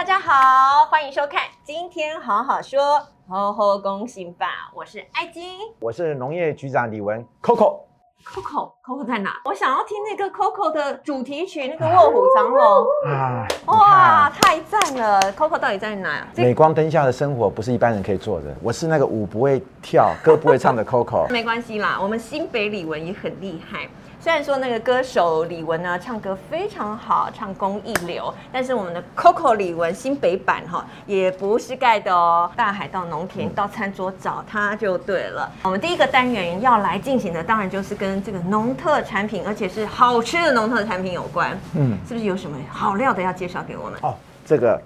大家好，欢迎收看《今天好好说》，吼吼恭喜吧！我是艾金，我是农业局长李文，Coco。Coco，Coco 在哪？我想要听那个 Coco 的主题曲，那个《卧虎藏龙》啊！哇，太赞了！Coco 到底在哪？镁光灯下的生活不是一般人可以做的。我是那个舞不会跳、歌不会唱的 Coco。没关系啦，我们新北李文也很厉害。虽然说那个歌手李玟呢，唱歌非常好，唱功一流，但是我们的 Coco 李玟新北版哈也不是盖的哦。大海到农田到餐桌找他就对了。我们第一个单元要来进行的，当然就是跟这个农特产品，而且是好吃的农特产品有关。嗯，是不是有什么好料的要介绍给我们？哦，这个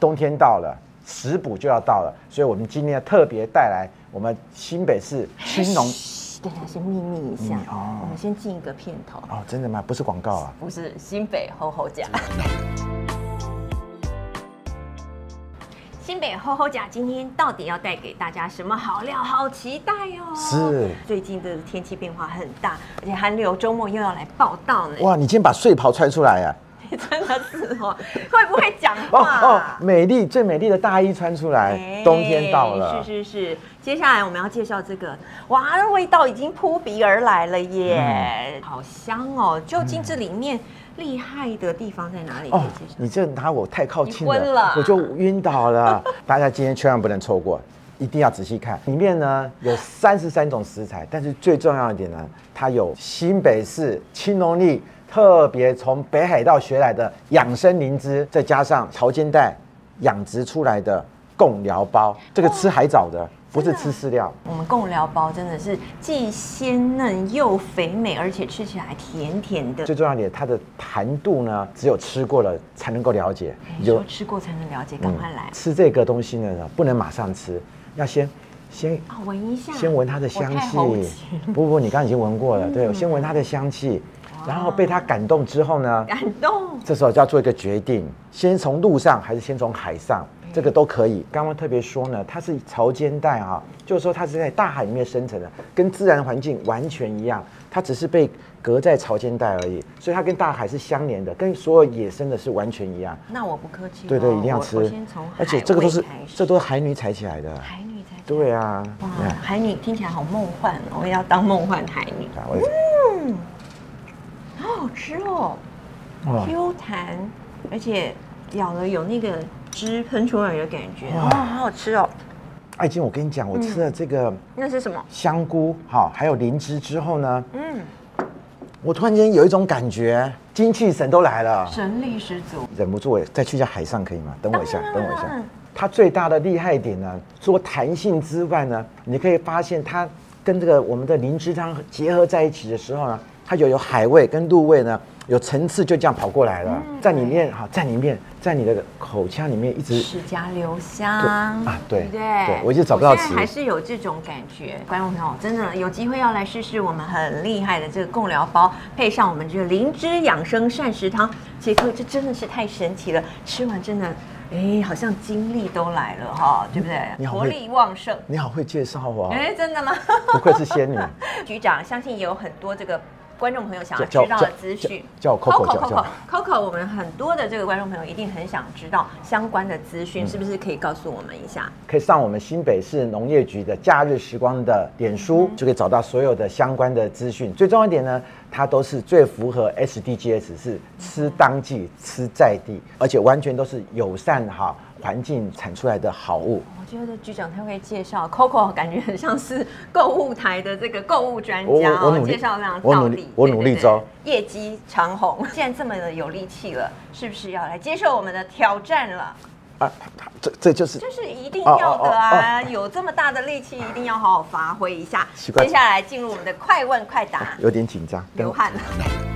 冬天到了，食补就要到了，所以我们今天特别带来我们新北市青农。大家先秘密一下哦，我们先进一个片头哦，真的吗？不是广告啊，不是新北吼吼甲。新北吼吼甲今天到底要带给大家什么好料？好期待哦！是，最近的天气变化很大，而且寒流周末又要来报道呢。哇，你今天把睡袍穿出来呀？真的是哦，会不会讲话？哦，美丽最美丽的大衣穿出来，欸、冬天到了。是是是，接下来我们要介绍这个，哇，味道已经扑鼻而来了耶，嗯、好香哦！究竟这里面厉害的地方在哪里？哦，你这拿我太靠近了，了我就晕倒了。大家今天千万不能错过，一定要仔细看。里面呢有三十三种食材，但是最重要一点呢，它有新北市青农力。特别从北海道学来的养生灵芝，再加上潮间带养殖出来的贡寮包，这个吃海藻的，不是吃饲料。我们贡寮包真的是既鲜嫩又肥美，而且吃起来甜甜的。最重要的，它的弹度呢，只有吃过了才能够了解。有吃过才能了解，赶快来、嗯。吃这个东西呢，不能马上吃，要先先闻一下，先闻它的香气。不不，你刚刚已经闻过了，嗯、对，我先闻它的香气。然后被他感动之后呢？感动。这时候就要做一个决定，先从路上还是先从海上？这个都可以。刚刚特别说呢，它是潮间带啊，就是说它是在大海里面生成的，跟自然环境完全一样。它只是被隔在潮间带而已，所以它跟大海是相连的，跟所有野生的是完全一样。那我不客气。对对，一定要吃。先从，而且这个都是，这都是海女采起来的。海女采。对啊。哇，海女听起来好梦幻，我也要当梦幻海女。嗯。好好吃哦，Q 弹，而且咬了有那个汁喷出来的感觉，哇，好好吃哦！艾金，我跟你讲，我吃了这个，那是什么？香菇，好，还有灵芝之后呢，嗯，我突然间有一种感觉，精气神都来了，神力十足，忍不住再去一下海上可以吗？等我一下，等我一下。它最大的厉害点呢，除了弹性之外呢，你可以发现它跟这个我们的灵芝汤结合在一起的时候呢。它就有海味跟陆味呢，有层次就这样跑过来了，嗯、在里面哈，在里面，在你的口腔里面一直齿颊留香啊，对对，对我一直找不到词，还是有这种感觉。观众朋友，真的有机会要来试试我们很厉害的这个贡疗包，配上我们这个灵芝养生膳食汤，杰克，这真的是太神奇了！吃完真的，哎，好像精力都来了哈，对不对？活力旺盛。你好会介绍啊！哎，真的吗？不愧是仙女。局长，相信也有很多这个。观众朋友想要知道的资讯，叫 Coco，Coco，Coco，Coco，我们很多的这个观众朋友一定很想知道相关的资讯，是不是可以告诉我们一下？可以上我们新北市农业局的假日时光的脸书，就可以找到所有的相关的资讯。最重要一点呢，它都是最符合 SDGs，是吃当季、吃在地，而且完全都是友善哈环境产出来的好物。我觉得局长他会介绍，Coco 感觉很像是购物台的这个购物专家哦，介绍这样道理，我努力招，业绩长虹。既然这么的有力气了，是不是要来接受我们的挑战了？啊，这这就是就是一定要的啊！有这么大的力气，一定要好好发挥一下。接下来进入我们的快问快答，有点紧张，流汗了。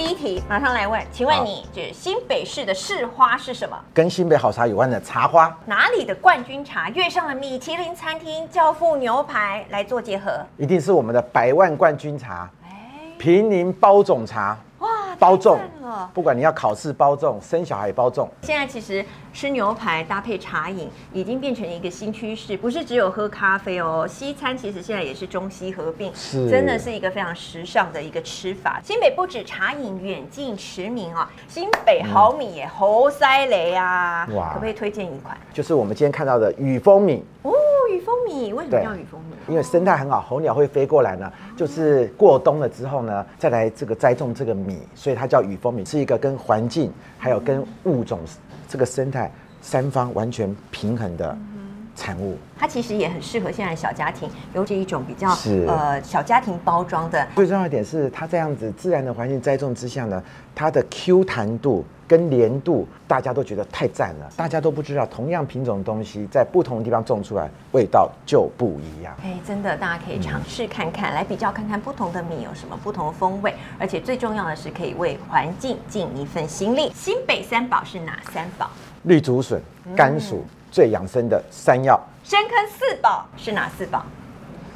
第一题，马上来问，请问你这新北市的市花是什么？跟新北好茶有关的茶花。哪里的冠军茶跃上了米其林餐厅教父牛排来做结合？一定是我们的百万冠军茶，哎，坪林包种茶。哇，包粽，不管你要考试包粽，生小孩也包粽。现在其实吃牛排搭配茶饮已经变成一个新趋势，不是只有喝咖啡哦，西餐其实现在也是中西合并，是真的是一个非常时尚的一个吃法。新北不止茶饮远近驰名啊，新北好米也猴塞雷啊，哇，可不可以推荐一款？就是我们今天看到的雨蜂米哦，雨蜂米为什么叫雨蜂米？因为生态很好，候鸟会飞过来呢，就是过冬了之后呢，再来这个栽种这个米，所以它叫雨蜂米，是一个跟环境还有跟物种这个生态三方完全平衡的产物。它其实也很适合现在小家庭，尤其一种比较是呃小家庭包装的。最重要一点是，它这样子自然的环境栽种之下呢，它的 Q 弹度跟粘度，大家都觉得太赞了。大家都不知道，同样品种的东西在不同的地方种出来，味道就不一样。哎，真的，大家可以尝试看看，嗯、来比较看看不同的米有什么不同的风味。而且最重要的是，可以为环境尽一份心力。新北三宝是哪三宝？绿竹笋、甘薯，嗯、最养生的山药。深坑四宝是哪四宝？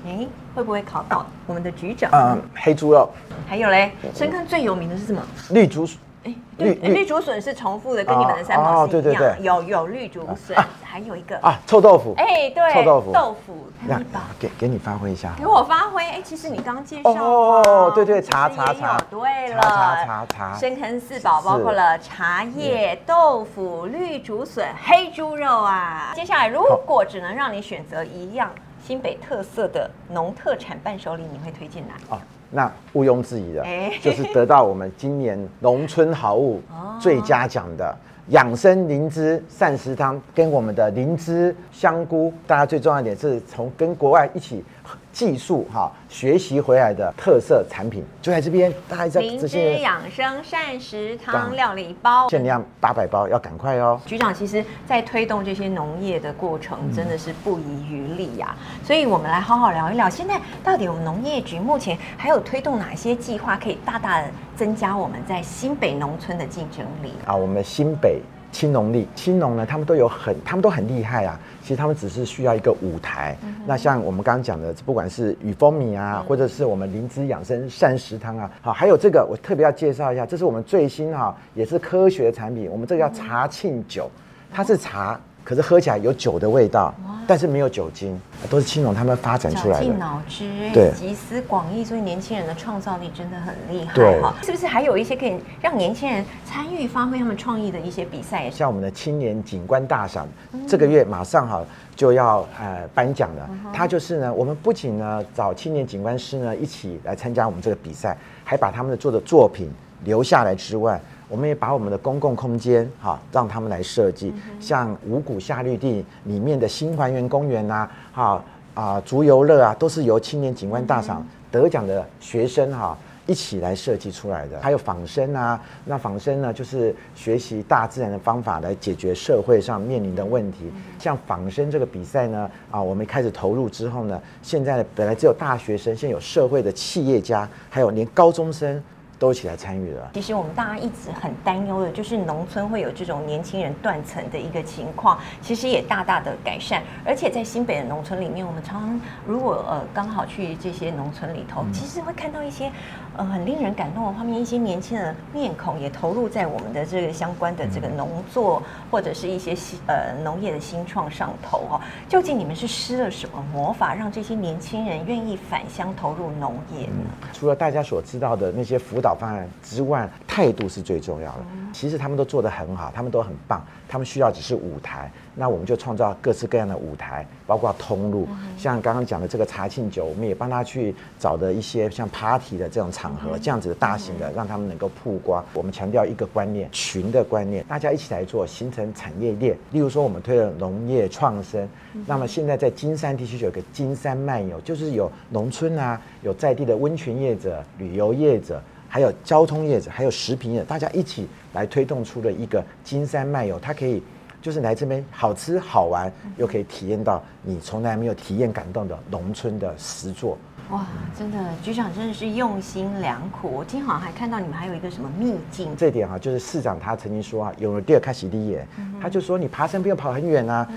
哎，会不会考到我们的局长？嗯，黑猪肉。还有嘞，深坑最有名的是什么？绿竹笋。哎，绿绿竹笋是重复的，跟你们的三宝是一样。有有绿竹笋，还有一个啊，臭豆腐。哎，对，臭豆腐。豆腐。那给给你发挥一下。给我发挥。哎，其实你刚刚介绍哦，对对，茶茶茶。对了，茶茶茶。深坑四宝包括了茶叶、豆腐、绿竹笋、黑猪肉啊。接下来，如果只能让你选择一样新北特色的农特产伴手礼，你会推荐哪？那毋庸置疑的，就是得到我们今年农村好物最佳奖的养生灵芝膳食汤，跟我们的灵芝香菇，大家最重要一点是从跟国外一起。技术哈，学习回来的特色产品就在这边，大家在这些灵芝养生膳食汤料理包，限量八百包，要赶快哦。局长，其实在推动这些农业的过程，真的是不遗余力呀、啊。嗯、所以我们来好好聊一聊，现在到底我们农业局目前还有推动哪些计划，可以大大的增加我们在新北农村的竞争力啊？我们新北。青农力，青农呢，他们都有很，他们都很厉害啊。其实他们只是需要一个舞台。嗯、那像我们刚刚讲的，不管是雨蜂米啊，嗯、或者是我们灵芝养生膳食汤啊，好，还有这个我特别要介绍一下，这是我们最新哈，也是科学的产品。我们这个叫茶庆酒，它是茶。可是喝起来有酒的味道，但是没有酒精，都是青农他们发展出来的。绞尽脑汁，对，集思广益，所以年轻人的创造力真的很厉害哈。对是不是还有一些可以让年轻人参与发挥他们创意的一些比赛？像我们的青年景观大赏，嗯、这个月马上哈就要呃颁奖了。嗯、它就是呢，我们不仅呢找青年景观师呢一起来参加我们这个比赛，还把他们的做的作品留下来之外。我们也把我们的公共空间哈，让他们来设计，像五股夏绿地里面的新还原公园呐，哈啊竹游乐啊，都是由青年景观大赏得奖的学生哈一起来设计出来的。还有仿生啊，那仿生呢，就是学习大自然的方法来解决社会上面临的问题。像仿生这个比赛呢，啊，我们开始投入之后呢，现在本来只有大学生，现在有社会的企业家，还有连高中生。都一起来参与了。其实我们大家一直很担忧的，就是农村会有这种年轻人断层的一个情况，其实也大大的改善。而且在新北的农村里面，我们常常如果呃刚好去这些农村里头，其实会看到一些呃很令人感动的画面，一些年轻人的面孔也投入在我们的这个相关的这个农作或者是一些新呃农业的新创上头哈。究竟你们是施了什么魔法，让这些年轻人愿意返乡投入农业呢？除了大家所知道的那些辅导。方案之外，态度是最重要的。其实他们都做得很好，他们都很棒。他们需要只是舞台，那我们就创造各式各样的舞台，包括通路。像刚刚讲的这个茶庆酒，我们也帮他去找的一些像 party 的这种场合，这样子的大型的，让他们能够曝光。我们强调一个观念，群的观念，大家一起来做，形成产业链。例如说，我们推了农业创生，那么现在在金山地区就有个金山漫游，就是有农村啊，有在地的温泉业者、旅游业者。还有交通业者，还有食品业，大家一起来推动出了一个金山漫游，它可以就是来这边好吃好玩，又可以体验到你从来没有体验感动的农村的实作。哇，真的局长真的是用心良苦。我今天好像还看到你们还有一个什么秘境，这点哈，就是市长他曾经说啊，有了第二开始立业，他就说你爬山不用跑很远啊，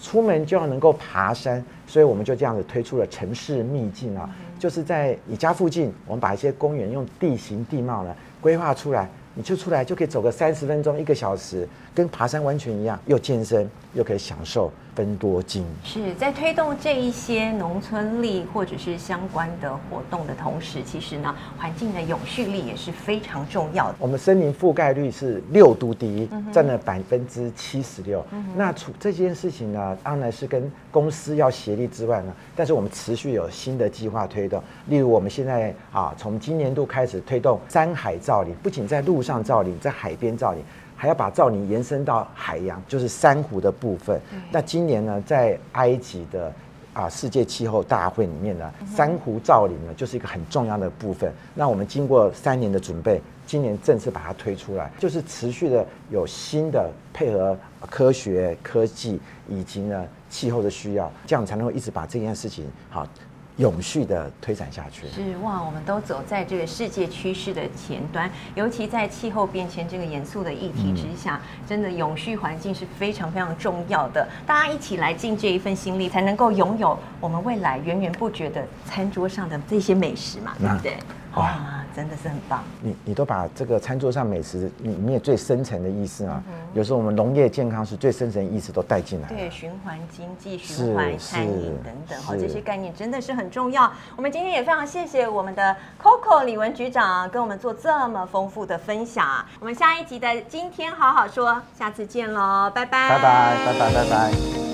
出门就要能够爬山，所以我们就这样子推出了城市秘境啊，就是在你家附近，我们把一些公园用地形地貌呢规划出来。你就出来就可以走个三十分钟、一个小时，跟爬山完全一样，又健身又可以享受分多金。是在推动这一些农村力或者是相关的活动的同时，其实呢，环境的永续力也是非常重要的。我们森林覆盖率是六都第一，占了百分之七十六。那除这件事情呢，当然是跟公司要协力之外呢，但是我们持续有新的计划推动。例如我们现在啊，从今年度开始推动山海造林，不仅在路上造林，在海边造林。还要把造林延伸到海洋，就是珊瑚的部分。那今年呢，在埃及的啊世界气候大会里面呢，珊瑚造林呢就是一个很重要的部分。那我们经过三年的准备，今年正式把它推出来，就是持续的有新的配合科学科技以及呢气候的需要，这样才能够一直把这件事情好。永续的推展下去是哇，我们都走在这个世界趋势的前端，尤其在气候变迁这个严肃的议题之下，真的永续环境是非常非常重要的。大家一起来尽这一份心力，才能够拥有我们未来源源不绝的餐桌上的这些美食嘛，对不对？哇真的是很棒，你你都把这个餐桌上美食里面最深层的意思啊，嗯、有时候我们农业健康是最深层意思都带进来。对，循环经济、循环餐饮等等，哈，这些概念真的是很重要。我们今天也非常谢谢我们的 Coco 李文局长跟我们做这么丰富的分享。我们下一集的今天好好说，下次见喽，拜拜，拜拜，拜拜，拜拜。